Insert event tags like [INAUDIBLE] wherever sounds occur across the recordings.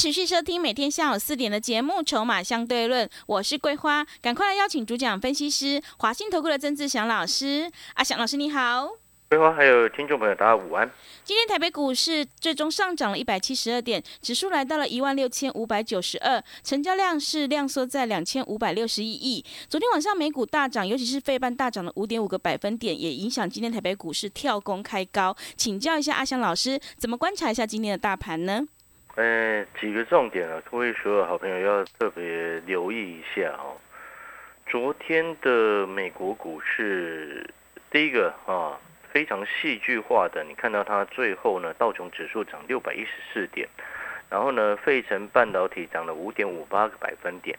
持续收听每天下午四点的节目《筹码相对论》，我是桂花，赶快来邀请主讲分析师华信投顾的曾志祥老师。阿祥老师你好，桂花还有听众朋友大家午安。今天台北股市最终上涨了一百七十二点，指数来到了一万六千五百九十二，成交量是量缩在两千五百六十一亿。昨天晚上美股大涨，尤其是费半大涨了五点五个百分点，也影响今天台北股市跳空开高。请教一下阿祥老师，怎么观察一下今天的大盘呢？呃，几个重点啊，各位所有好朋友要特别留意一下哦。昨天的美国股市，第一个啊，非常戏剧化的，你看到它最后呢，道琼指数涨六百一十四点，然后呢，费城半导体涨了五点五八个百分点，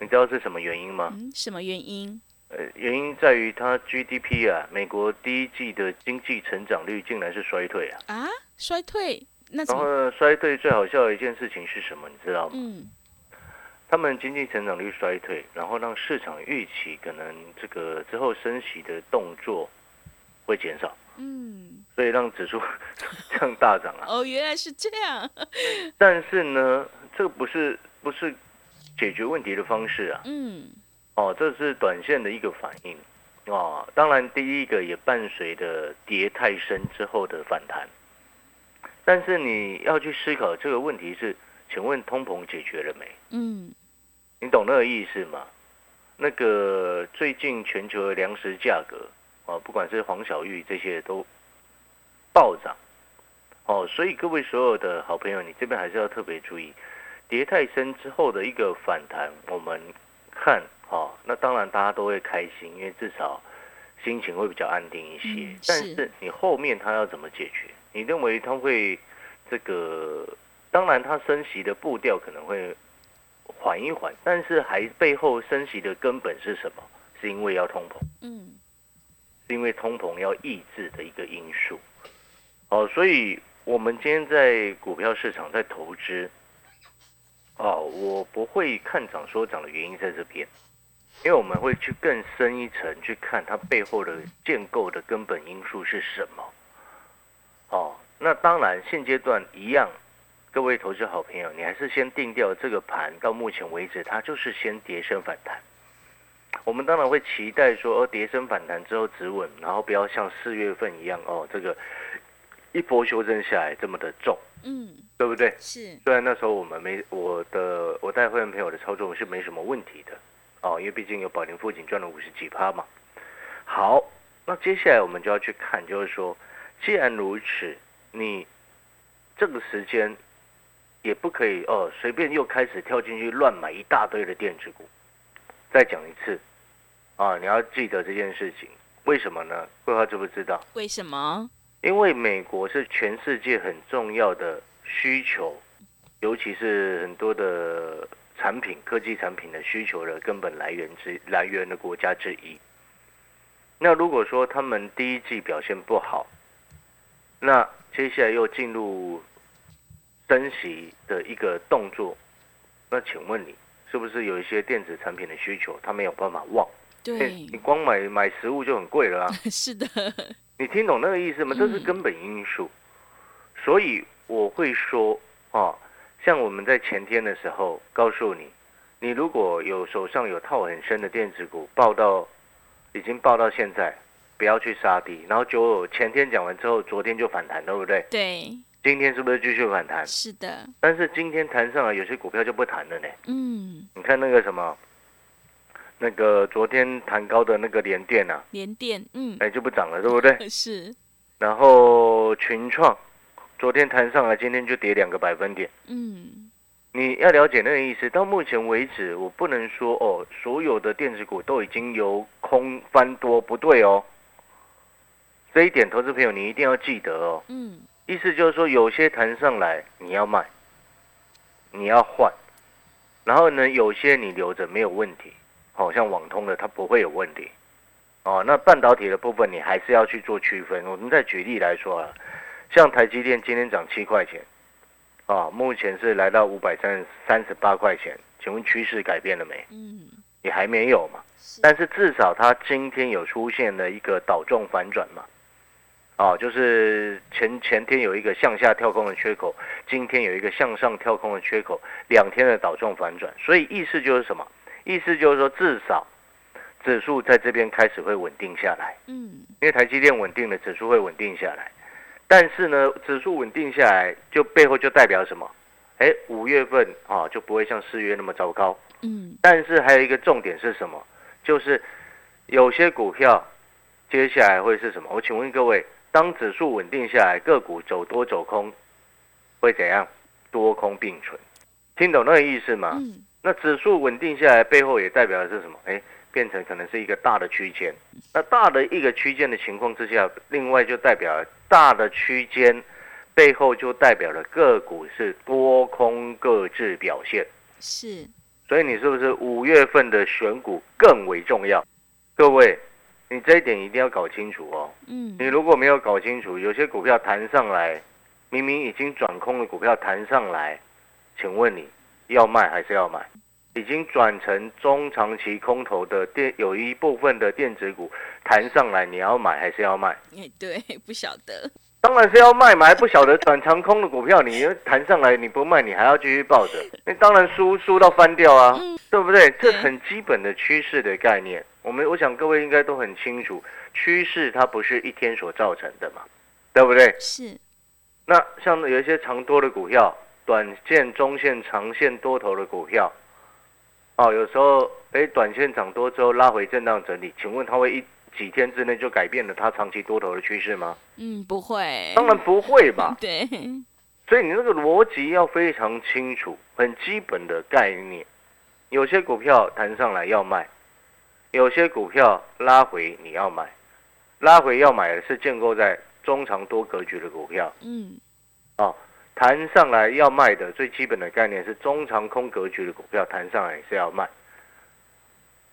你知道是什么原因吗？嗯，什么原因？呃，原因在于它 GDP 啊，美国第一季的经济成长率竟然是衰退啊。啊，衰退？那然后呢，衰退最好笑的一件事情是什么？你知道吗？嗯，他们经济成长率衰退，然后让市场预期可能这个之后升息的动作会减少，嗯，所以让指数 [LAUGHS] 这样大涨啊。哦，原来是这样。[LAUGHS] 但是呢，这个不是不是解决问题的方式啊。嗯，哦，这是短线的一个反应哦。当然，第一个也伴随着跌太深之后的反弹。但是你要去思考这个问题是，请问通膨解决了没？嗯，你懂那个意思吗？那个最近全球的粮食价格啊，不管是黄小玉这些都暴涨哦，所以各位所有的好朋友，你这边还是要特别注意，跌太深之后的一个反弹，我们看哦，那当然大家都会开心，因为至少心情会比较安定一些。嗯但是是你后面它要怎么解决？你认为它会这个？当然，它升息的步调可能会缓一缓，但是还背后升息的根本是什么？是因为要通膨，嗯，是因为通膨要抑制的一个因素。哦，所以我们今天在股票市场在投资，哦，我不会看涨说涨的原因在这边，因为我们会去更深一层去看它背后的建构的根本因素是什么。哦，那当然现阶段一样，各位投资好朋友，你还是先定掉这个盘，到目前为止它就是先跌升反弹。我们当然会期待说，哦，跌升反弹之后止稳，然后不要像四月份一样，哦，这个一波修正下来这么的重，嗯，对不对？是，虽然那时候我们没我的我带会员朋友的操作是没什么问题的，哦，因为毕竟有宝林附近赚了五十几趴嘛。好，那接下来我们就要去看，就是说，既然如此，你这个时间也不可以哦，随便又开始跳进去乱买一大堆的电子股。再讲一次，啊，你要记得这件事情，为什么呢？桂花知不知道？为什么？因为美国是全世界很重要的需求，尤其是很多的产品、科技产品的需求的根本来源之来源的国家之一。那如果说他们第一季表现不好，那接下来又进入升息的一个动作，那请问你是不是有一些电子产品的需求，它没有办法旺？对你，光买买食物就很贵了啊。[LAUGHS] 是的，你听懂那个意思吗？嗯这是根本因素，所以我会说啊，像我们在前天的时候告诉你，你如果有手上有套很深的电子股，报到已经报到现在，不要去杀低，然后就前天讲完之后，昨天就反弹，对不对？对，今天是不是继续反弹？是的，但是今天弹上来，有些股票就不弹了呢。嗯，你看那个什么，那个昨天弹高的那个联电啊，连电，嗯，哎就不涨了，对不对？[LAUGHS] 是，然后群创昨天弹上来，今天就跌两个百分点。嗯，你要了解那个意思。到目前为止，我不能说哦，所有的电子股都已经由空翻多，不对哦。这一点，投资朋友你一定要记得哦。嗯，意思就是说，有些弹上来你要卖，你要换，然后呢，有些你留着没有问题，好像网通的它不会有问题。哦，那半导体的部分你还是要去做区分。我们再举例来说啊，像台积电今天涨七块钱，啊，目前是来到五百三三十八块钱，请问趋势改变了没？嗯，也还没有嘛。但是至少它今天有出现了一个倒重反转嘛。哦，就是前前天有一个向下跳空的缺口，今天有一个向上跳空的缺口，两天的倒状反转，所以意思就是什么？意思就是说至少指数在这边开始会稳定下来。嗯，因为台积电稳定了，指数会稳定下来。但是呢，指数稳定下来，就背后就代表什么？哎，五月份啊就不会像四月那么糟糕。嗯，但是还有一个重点是什么？就是有些股票接下来会是什么？我请问各位。当指数稳定下来，个股走多走空，会怎样？多空并存，听懂那个意思吗？嗯。那指数稳定下来，背后也代表的是什么？哎，变成可能是一个大的区间。那大的一个区间的情况之下，另外就代表大的区间背后就代表了个股是多空各自表现。是。所以你是不是五月份的选股更为重要？各位。你这一点一定要搞清楚哦。嗯，你如果没有搞清楚，有些股票弹上来，明明已经转空的股票弹上来，请问你要卖还是要买？已经转成中长期空头的电，有一部分的电子股弹上来，你要买还是要卖？哎，对，[LAUGHS] 不晓得。当然是要卖嘛，还不晓得转长空的股票，你弹上来你不卖，你还要继续抱着，[LAUGHS] 那当然输输到翻掉啊，对不对？这很基本的趋势的概念。我们我想各位应该都很清楚，趋势它不是一天所造成的嘛，对不对？是。那像有一些长多的股票，短线、中线、长线多头的股票，哦，有时候哎，短线涨多之后拉回震荡整理，请问它会一几天之内就改变了它长期多头的趋势吗？嗯，不会。当然不会吧。[LAUGHS] 对。所以你那个逻辑要非常清楚，很基本的概念。有些股票弹上来要卖。有些股票拉回你要买，拉回要买的是建构在中长多格局的股票。嗯，哦，弹上来要卖的最基本的概念是中长空格局的股票，弹上来是要卖。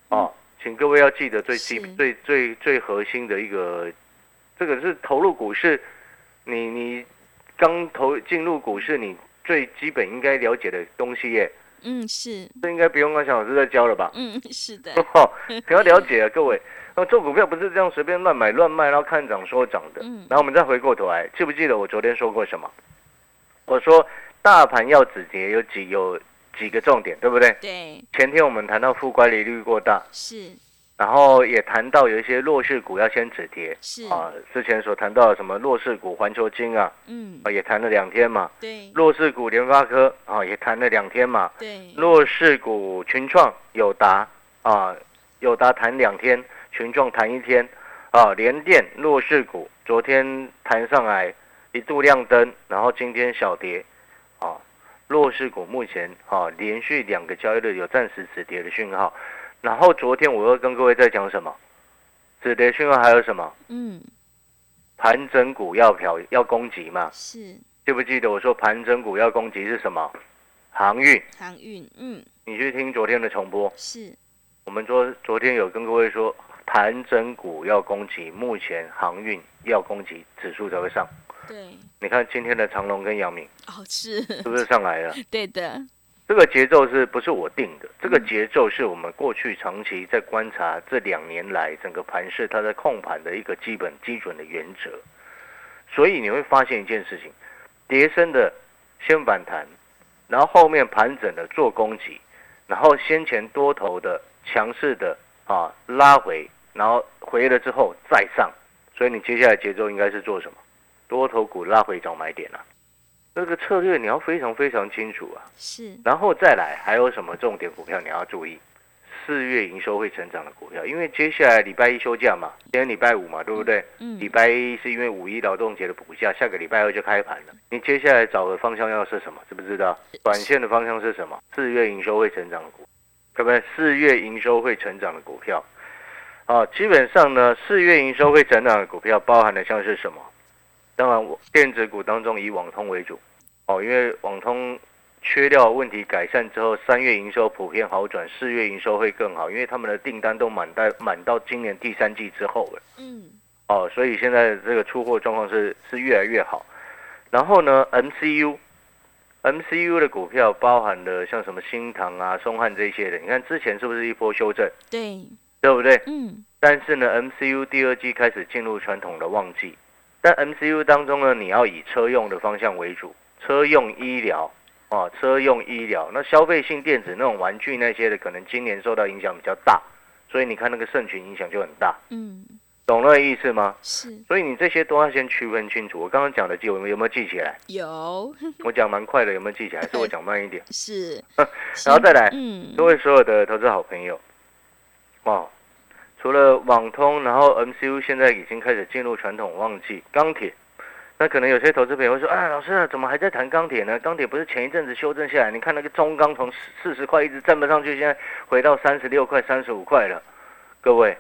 哦，请各位要记得最基最最最核心的一个，这个是投入股市，你你刚投进入股市，你最基本应该了解的东西耶。嗯，是，这应该不用跟小老师再教了吧？嗯，[LAUGHS] 是的。[LAUGHS] 哦，你要了解啊，各位，那做股票不是这样随便乱买乱卖，然后看涨说涨的。嗯。然后我们再回过头来，记不记得我昨天说过什么？我说大盘要止跌有几有几个重点，对不对？对。前天我们谈到负乖离率过大。是。然后也谈到有一些弱势股要先止跌，是。啊，之前所谈到的什么弱势股环球金啊，嗯，啊也谈了两天嘛，对，弱势股联发科啊也谈了两天嘛，对，弱势股群创友达啊友达谈两天，群创谈一天，啊联电弱势股昨天谈上来一度亮灯，然后今天小跌，啊弱势股目前啊连续两个交易日有暂时止跌的讯号。然后昨天我又跟各位在讲什么？止跌讯号还有什么？嗯，盘整股要漂要攻击嘛？是记不记得我说盘整股要攻击是什么？航运。航运，嗯。你去听昨天的重播。是。我们昨昨天有跟各位说盘整股要攻击，目前航运要攻击，指数才会上。对。你看今天的长隆跟阳明。哦，是。是不是上来了？[LAUGHS] 对的。这个节奏是不是我定的？这个节奏是我们过去长期在观察这两年来整个盘市它在控盘的一个基本基准的原则。所以你会发现一件事情：跌升的先反弹，然后后面盘整的做攻击，然后先前多头的强势的啊拉回，然后回了之后再上。所以你接下来节奏应该是做什么？多头股拉回找买点啊。这个策略你要非常非常清楚啊，是，然后再来还有什么重点股票你要注意？四月营收会成长的股票，因为接下来礼拜一休假嘛，今天礼拜五嘛，对不对？嗯。礼拜一是因为五一劳动节的补假，下个礼拜二就开盘了。你接下来找的方向要是什么？知不知道？短线的方向是什么？四月营收会成长的股，各位，四月营收会成长的股票，啊，基本上呢，四月营收会成长的股票包含的像是什么？当然，我电子股当中以网通为主，哦，因为网通缺料问题改善之后，三月营收普遍好转，四月营收会更好，因为他们的订单都满带满到今年第三季之后了。嗯，哦，所以现在这个出货状况是是越来越好。然后呢，MCU。MCU 的股票包含了像什么新唐啊、松汉这些的，你看之前是不是一波修正？对，对不对？嗯，但是呢，MCU 第二季开始进入传统的旺季，但 MCU 当中呢，你要以车用的方向为主，车用医疗啊，车用医疗，那消费性电子那种玩具那些的，可能今年受到影响比较大，所以你看那个盛群影响就很大。嗯，懂那个意思吗？是所以你这些都要先区分清楚。我刚刚讲的记有没有没有记起来？有 [LAUGHS] 我讲蛮快的，有没有记起来？还是我讲慢一点？[LAUGHS] 是，[LAUGHS] 然后再来，嗯，各位所有的投资好朋友，哦，除了网通，然后 MCU 现在已经开始进入传统旺季，钢铁。那可能有些投资朋友会说，哎，老师啊，怎么还在谈钢铁呢？钢铁不是前一阵子修正下来？你看那个中钢从四十块一直站不上去，现在回到三十六块、三十五块了。各位，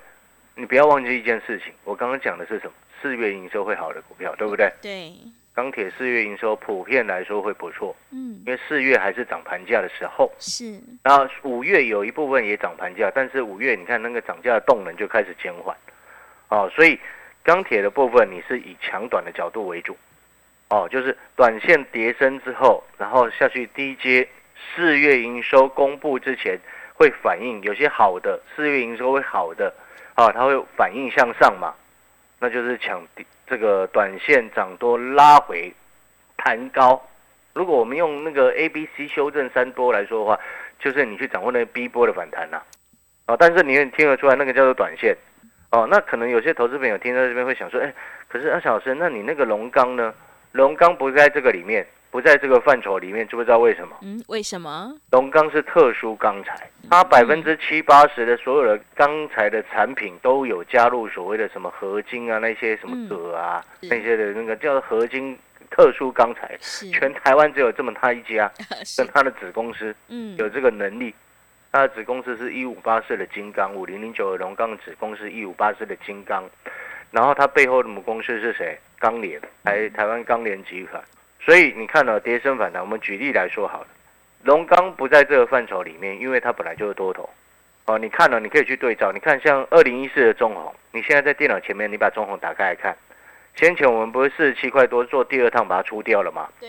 你不要忘记一件事情，我刚刚讲的是什么？四月营收会好的股票，对不对？对，钢铁四月营收普遍来说会不错，嗯，因为四月还是涨盘价的时候。是，然后五月有一部分也涨盘价，但是五月你看那个涨价的动能就开始减缓，哦，所以钢铁的部分你是以强短的角度为主，哦，就是短线跌升之后，然后下去低阶，四月营收公布之前会反映有些好的，四月营收会好的，啊，它会反应向上嘛，那就是抢这个短线涨多拉回弹高。如果我们用那个 A、B、C 修正三波来说的话，就是你去掌握那个 B 波的反弹呐、啊，但是你也听得出来那个叫做短线，哦，那可能有些投资朋友听到这边会想说，哎，可是阿小生，那你那个龙刚呢？龙刚不在这个里面，不在这个范畴里面，知不知道为什么？嗯，为什么？龙钢是特殊钢材，它百分之七八十的所有的钢材的产品都有加入所谓的什么合金啊，那些什么铬啊，是那些的那个叫合金特殊钢材，是，全台湾只有这么他一家，[LAUGHS] 跟，他的子公司嗯，有这个能力。他的子公司是一五八四的金刚，五零零九的龙钢的子公司一五八四的金刚，然后它背后的母公司是谁？钢联，台台湾钢联集团。所以你看到、跌升反弹，我们举例来说好了，龙钢不在这个范畴里面，因为它本来就是多头。哦，你看了、你可以去对照，你看像二零一四的中红，你现在在电脑前面，你把中红打开来看，先前我们不是四十七块多做第二趟把它出掉了吗？对，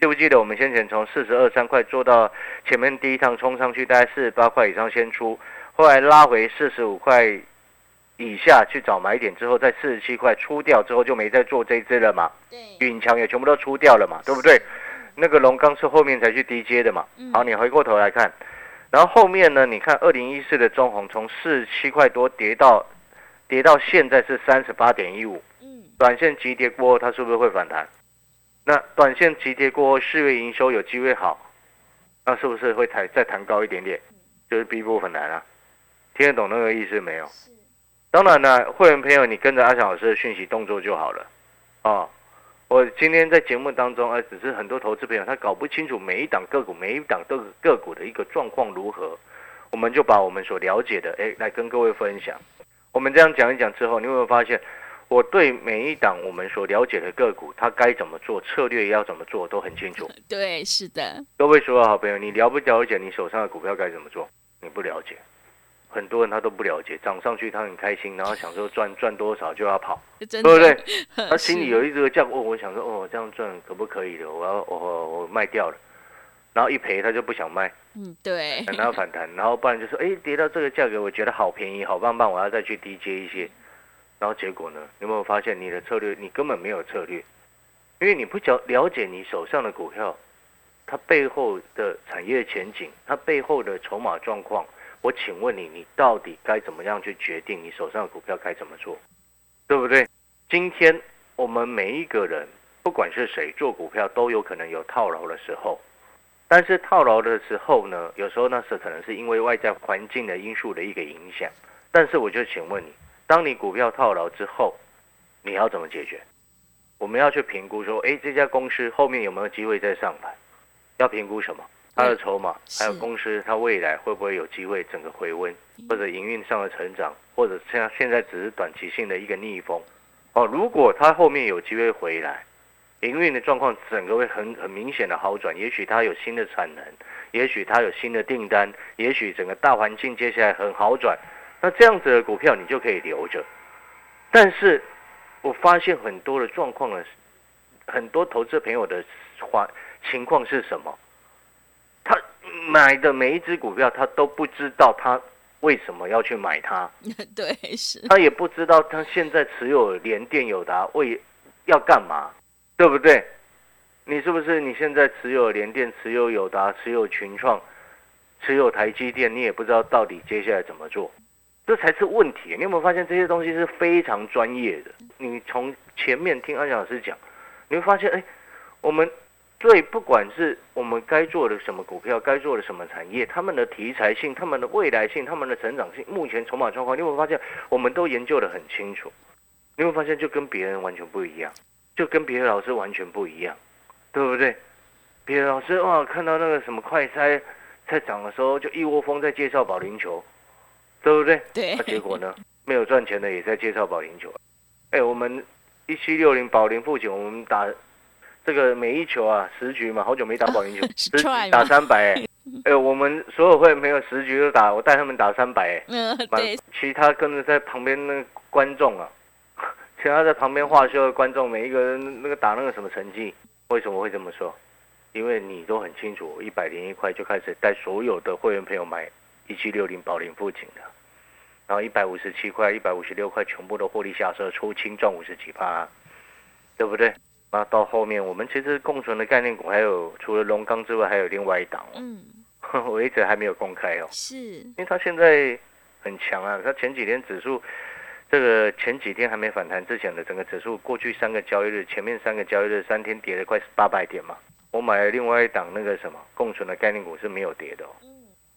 记不记得我们先前从四十二三块做到前面第一趟冲上去，大概四十八块以上先出，后来拉回四十五块以下去找买点之后，在四十七块出掉之后就没再做这一只了嘛，对，允强也全部都出掉了嘛，对不对？那个龙钢是后面才去低接的嘛。嗯好，你回过头来看，然后后面呢，你看二零一四的中红从四十七块多跌到跌到现在是三十八点一五，嗯，短线急跌过后，它是不是会反弹？那短线急跌过后，四月营收有机会好，那是不是会抬再弹高一点点？就是 B 波反弹啊，听得懂那个意思没有？是，当然了，会员朋友，你跟着阿翔老师的讯息动作就好了。哦，我今天在节目当中，呃，只是很多投资朋友他搞不清楚每一档个股、每一档个个股的一个状况如何，我们就把我们所了解的，哎，来跟各位分享。我们这样讲一讲之后，你有没有发现，我对每一档我们所了解的个股，它该怎么做，策略要怎么做，都很清楚。对，是的，各位所有好朋友，你了不了解你手上的股票该怎么做？你不了解，很多人他都不了解，涨上去他很开心，然后想说赚赚多少就要跑，对不对？[LAUGHS] 他心里有一个这样，哦，我想说，哦，这样赚可不可以的？我要我我卖掉了，然后一赔他就不想卖，嗯，对，等它反弹，然后不然就说，哎，跌到这个价格，我觉得好便宜，好棒棒，我要再去低接一些，然后结果呢，有没有发现你的策略你根本没有策略，因为你不了了解你手上的股票，它背后的产业前景，它背后的筹码状况，我请问你，你到底该怎么样去决定你手上的股票该怎么做，对不对？今天我们每一个人，不管是谁做股票，都有可能有套牢的时候。但是套牢的时候呢，有时候那是可能是因为外在环境的因素的一个影响。但是我就请问你，当你股票套牢之后，你要怎么解决？我们要去评估说，诶，这家公司后面有没有机会再上盘？要评估什么？它的筹码，是还有公司它未来会不会有机会整个回温，或者营运上的成长，或者像现在只是短期性的一个逆风。哦，如果它后面有机会回来，营运的状况整个会很很明显的好转。也许它有新的产能，也许它有新的订单，也许整个大环境接下来很好转。那这样子的股票你就可以留着。但是我发现很多的状况呢，很多投资朋友的话情况是什么？他买的每一只股票，他都不知道他为什么要去买它。[LAUGHS] 对，是。他也不知道他现在持有联电友达为要干嘛，对不对？你是不是你现在持有联电、持有友达、持有群创、持有台积电，你也不知道到底接下来怎么做？这才是问题。你有没有发现这些东西是非常专业的？你从前面听安祥老师讲，你会发现，哎，我们。所以，不管是我们该做的什么股票，该做的什么产业，他们的题材性、他们的未来性、他们的成长性，目前筹码状况，你会发现我们都研究的很清楚。你会发现就跟别人完全不一样，就跟别的老师完全不一样，对不对？别的老师哇，看到那个什么快筛在涨的时候，就一窝蜂在介绍保龄球，对不对？对。那结果呢？没有赚钱的也在介绍保龄球。哎，我们一七六零保龄附近，我们打。这个每一球啊，十局嘛，好久没打保龄球，[LAUGHS] 十局打三百，[LAUGHS] 哎，我们所有会没有十局都打，我带他们打三百，[LAUGHS] 嗯，对，其他跟着在旁边那观众啊，其他在旁边画秀的观众，每一个人那个打那个什么成绩，为什么会这么说？因为你都很清楚，一百零一块就开始带所有的会员朋友买一七六零保龄附近的，然后一百五十七块、一百五十六块全部都获利下车，出清赚五十几趴，对不对？那到后面，我们其实共存的概念股还有除了龙钢之外，还有另外一档。嗯，[LAUGHS] 我一直还没有公开哦。是，因为它现在很强啊。它前几天指数，这个前几天还没反弹之前的整个指数，过去三个交易日，前面三个交易日三天跌了快八百点嘛。我买了另外一档那个什么共存的概念股是没有跌的。嗯，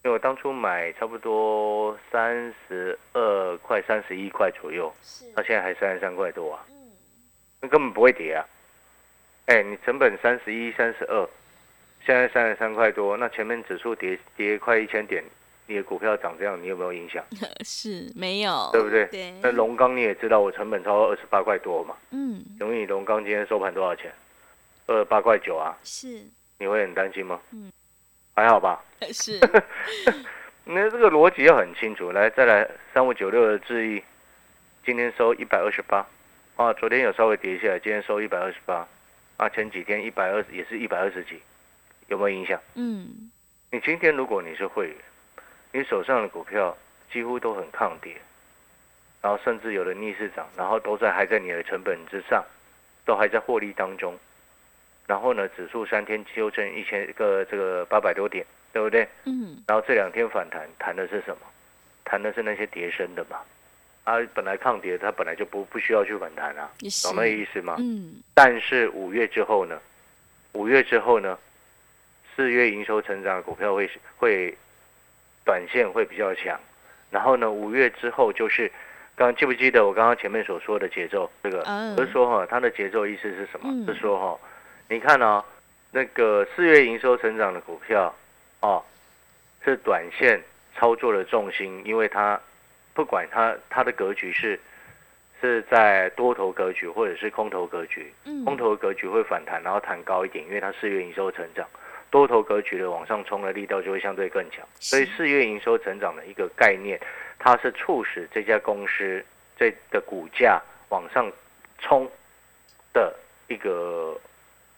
因为我当初买差不多三十二块、三十一块左右，是，它现在还三十三块多啊。嗯，那根本不会跌啊。哎，你成本三十一、三十二，现在三十三块多，那前面指数跌跌快一千点，你的股票涨这样，你有没有影响？[LAUGHS] 是没有，对不对？对。那龙钢你也知道，我成本超过二十八块多嘛。嗯。永宇龙钢今天收盘多少钱？二十八块九啊。是。你会很担心吗？嗯。还好吧。[LAUGHS] 是。[LAUGHS] 那这个逻辑要很清楚。来，再来三五九六的智毅，今天收一百二十八，啊，昨天有稍微跌下来，今天收一百二十八。啊，前几天一百二十也是一百二十几，有没有影响？嗯，你今天如果你是会员，你手上的股票几乎都很抗跌，然后甚至有的逆势涨，然后都在还在你的成本之上，都还在获利当中，然后呢，指数三天修正一千个这个八百多点，对不对？嗯，然后这两天反弹，谈的是什么？谈的是那些跌升的嘛。它本来抗跌，它本来就不不需要去反弹啊，懂那意思吗？嗯。但是五月之后呢？五月之后呢？四月营收成长的股票会会短线会比较强，然后呢，五月之后就是，刚记不记得我刚刚前面所说的节奏？这个不是说哈，它的节奏意思是什么？是说哈，你看哦，那个四月营收成长的股票，哦，是短线操作的重心，因为它。不管它它的格局是是在多头格局或者是空头格局，空头格局会反弹，然后弹高一点，因为它四月营收成长；多头格局的往上冲的力道就会相对更强。所以四月营收成长的一个概念，它是促使这家公司这的股价往上冲的一个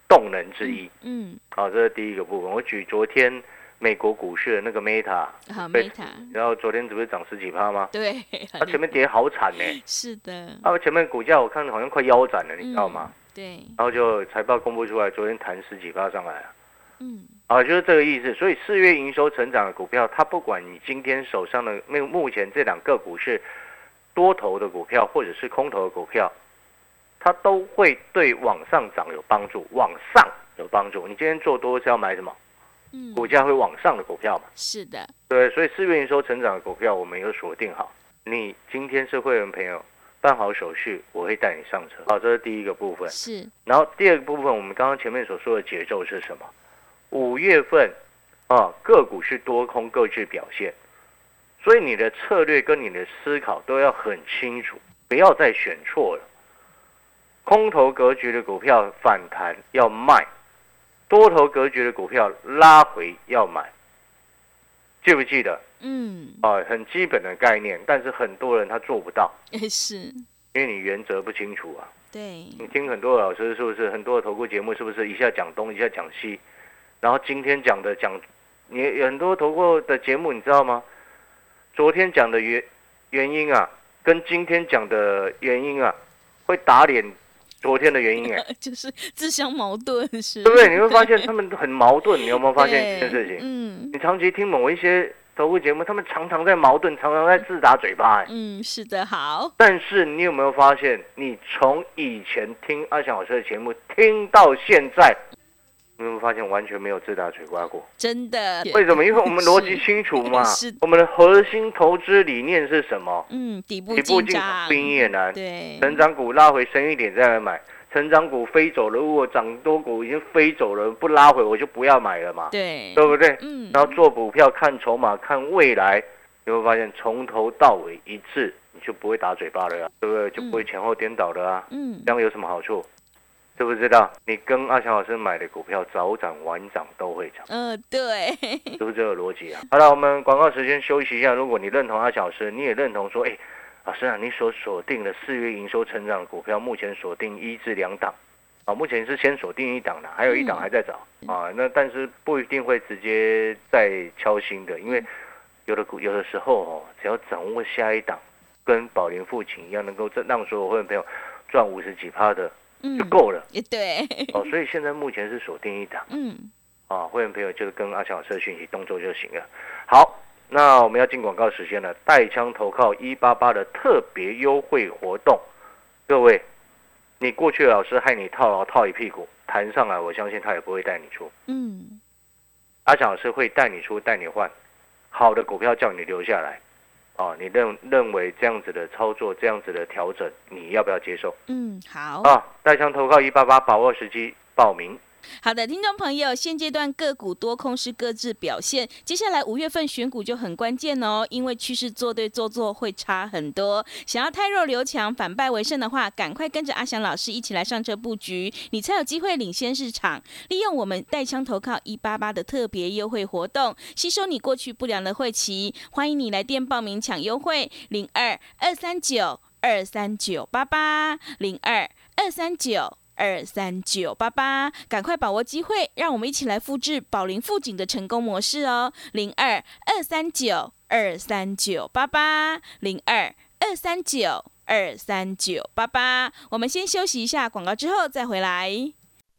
动能之一。嗯，好，这是第一个部分。我举昨天。美国股市的那个 Meta，好 Meta，然后昨天不是涨十几趴吗？对，它前面跌好惨呢。是的，啊前面股价我看好像快腰斩了，你知道吗？对。然后就财报公布出来，昨天弹十几趴上来啊。嗯。啊，就是这个意思。所以四月营收成长的股票，它不管你今天手上的目目前这两个股是多头的股票或者是空头的股票，它都会对往上涨有帮助，往上有帮助。你今天做多是要买什么？股价会往上的股票嘛？是的，对，所以四月营收成长的股票，我们有锁定好。你今天是会员朋友，办好手续，我会带你上车。好，这是第一个部分。是，然后第二个部分，我们刚刚前面所说的节奏是什么？五月份啊，个股是多空各自表现，所以你的策略跟你的思考都要很清楚，不要再选错了。空头格局的股票反弹要卖，多头格局的股票拉回要买，记不记得？嗯，啊，很基本的概念，但是很多人他做不到，也 [LAUGHS] 是，因为你原则不清楚啊。对，你听很多老师是不是？很多的投顾节目是不是一下讲东一下讲西？然后今天讲的讲，你有很多投顾的节目你知道吗？昨天讲的原原因啊，跟今天讲的原因啊，会打脸昨天的原因哎，[LAUGHS] 就是自相矛盾，是，对不对？你会发现他们很矛盾，你有没有发现这件事情？嗯你长期听某一些投顾节目，他们常常在矛盾，常常在自打嘴巴哎。嗯，是的，好，但是你有没有发现，你从以前听阿翔老师的节目听到现在，你有没有发现完全没有自打嘴巴过？真的，为什么？因为我们逻辑清楚嘛是。我们的核心投资理念是什么？嗯，底部底部进进场场不赢也难，对，成长股拉回深一点再来买。成长股飞走了，如果涨多股已经飞走了，不拉回我就不要买了嘛，对，对不对？嗯，然后做股票看筹码看未来，你会发现从头到尾一致，你就不会打嘴巴了啊，对不对？就不会前后颠倒了啊。嗯，这样有什么好处？知不知道？你跟阿强老师买的股票早涨晚涨都会涨，呃，对，是不是这个逻辑啊？好了，我们广告时间休息一下。如果你认同阿强老师，你也认同说，哎，老师啊，你所锁定的四月营收成长的股票，目前锁定一至两档。啊，目前是先锁定一档的，还有一档还在找、啊。那但是不一定会直接再敲新的，因为有的股有的时候哦，只要掌握下一档，跟宝莲父亲一样，能够让所有会员朋友赚五十几趴的就嗯，够了。也对，哦，所以现在目前是锁定一档。嗯，啊，会员朋友就是跟阿强老师的讯息动作就行了。好，那我们要进广告时间了，带枪投靠一八八的特别优惠活动，各位，你过去的老师害你套牢套一屁股，弹上来，我相信他也不会带你出，嗯，阿强老师会带你出，带你换，好的股票叫你留下来。哦，你认认为这样子的操作，这样子的调整，你要不要接受？嗯，好。啊，带枪投靠一八八，把握时机报名。好的，听众朋友，现阶段个股多空是各自表现，接下来五月份选股就很关键哦，因为趋势做对做错会差很多。想要太弱留强，反败为胜的话，赶快跟着阿翔老师一起来上车布局，你才有机会领先市场。利用我们带枪投靠一八八的特别优惠活动，吸收你过去不良的会期，欢迎你来电报名抢优惠，零二二三九二三九八八零二二三九。二三九八八，赶快把握机会，让我们一起来复制宝林富锦的成功模式哦！零二二三九二三九八八，零二二三九二三九八八。我们先休息一下广告，之后再回来。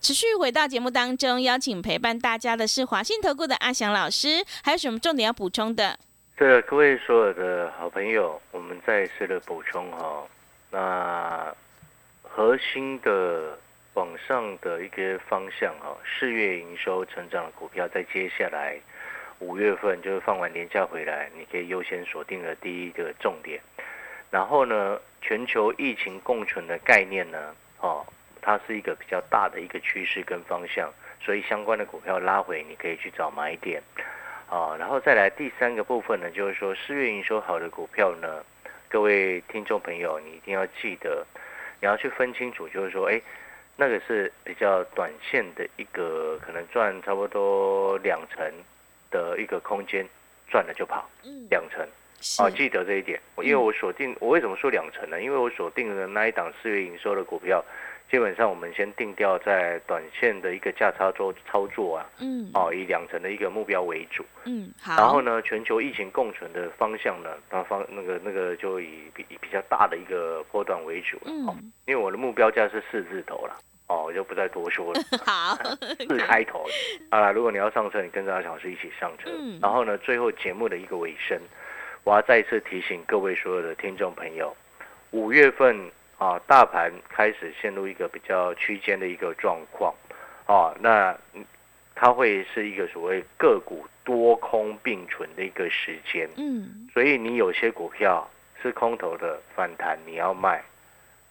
持续回到节目当中，邀请陪伴大家的是华信投顾的阿翔老师，还有什么重点要补充的？对了，各位所有的好朋友，我们再次的补充哈、那核心的往上的一个方向哈、四月营收成长的股票，在接下来五月份就是放完年假回来，你可以优先锁定的第一个重点。然后呢，全球疫情共存的概念呢，哦，它是一个比较大的一个趋势跟方向，所以相关的股票拉回，你可以去找买点。啊，然后再来第三个部分呢，就是说四月营收好的股票呢，各位听众朋友，你一定要记得，你要去分清楚，就是说，哎，那个是比较短线的一个，可能赚差不多两成的一个空间，赚了就跑嗯，两成啊，记得这一点。因为我锁定，我为什么说两成呢？因为我锁定的那一档四月营收的股票，基本上我们先定调在短线的一个价差做操作啊，嗯哦，以两成的一个目标为主。嗯，好，然后呢，全球疫情共存的方向呢，那方那个那个就以比以比较大的一个波段为主嗯。因为我的目标价是四字头了，哦，我就不再多说了，[LAUGHS] [LAUGHS] 好，四开头的。好了，如果你要上车，你跟着阿小老师一起上车。嗯然后呢，最后节目的一个尾声，我要再一次提醒各位所有的听众朋友，五月份啊，大盘开始陷入一个比较区间的一个状况，啊，那它会是一个所谓个股多空并存的一个时间，嗯，所以你有些股票是空头的反弹，你要卖；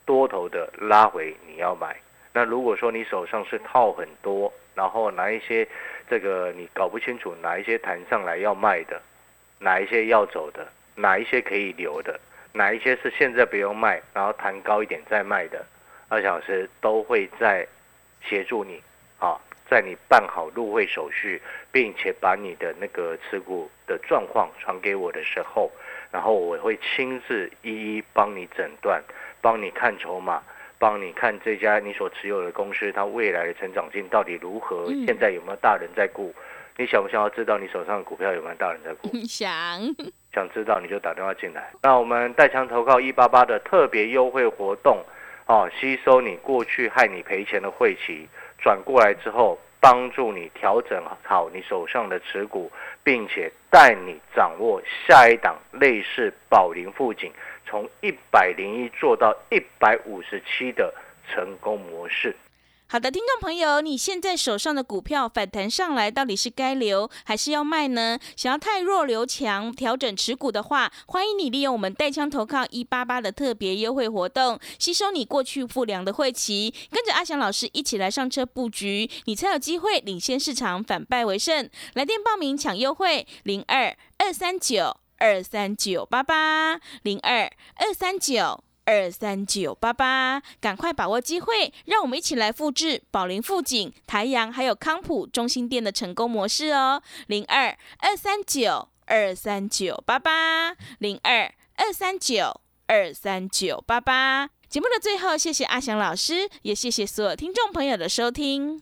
多头的拉回，你要买。那如果说你手上是套很多，然后拿一些这个你搞不清楚哪一些弹上来要卖的，哪一些要走的，哪一些可以留的，哪一些是现在不用卖，然后弹高一点再卖的，二小时都会在协助你啊，在你办好入会手续，并且把你的那个持股的状况传给我的时候，然后我会亲自一一帮你诊断，帮你看筹码。帮你看这家你所持有的公司，它未来的成长性到底如何？嗯现在有没有大人在顾？你想不想要知道你手上的股票有没有大人在顾？[LAUGHS] 想，想知道你就打电话进来。那我们带枪投靠一八八的特别优惠活动，哦，吸收你过去害你赔钱的晦气，转过来之后，帮助你调整好你手上的持股，并且带你掌握下一档类似宝林富锦从一百零一做到一百五十七的成功模式。好的，听众朋友，你现在手上的股票反弹上来，到底是该留还是要卖呢？想要太弱留强，调整持股的话，欢迎你利用我们带枪投靠一八八的特别优惠活动，吸收你过去不良的晦气，跟着阿翔老师一起来上车布局，你才有机会领先市场，反败为胜。来电报名抢优惠，零二二三九二三九八八零二二三九。二三九八八，赶快把握机会，让我们一起来复制宝林富锦、台阳还有康普中心店的成功模式哦。零二二三九二三九八八，零二二三九二三九八八。节目的最后，谢谢阿翔老师，也谢谢所有听众朋友的收听。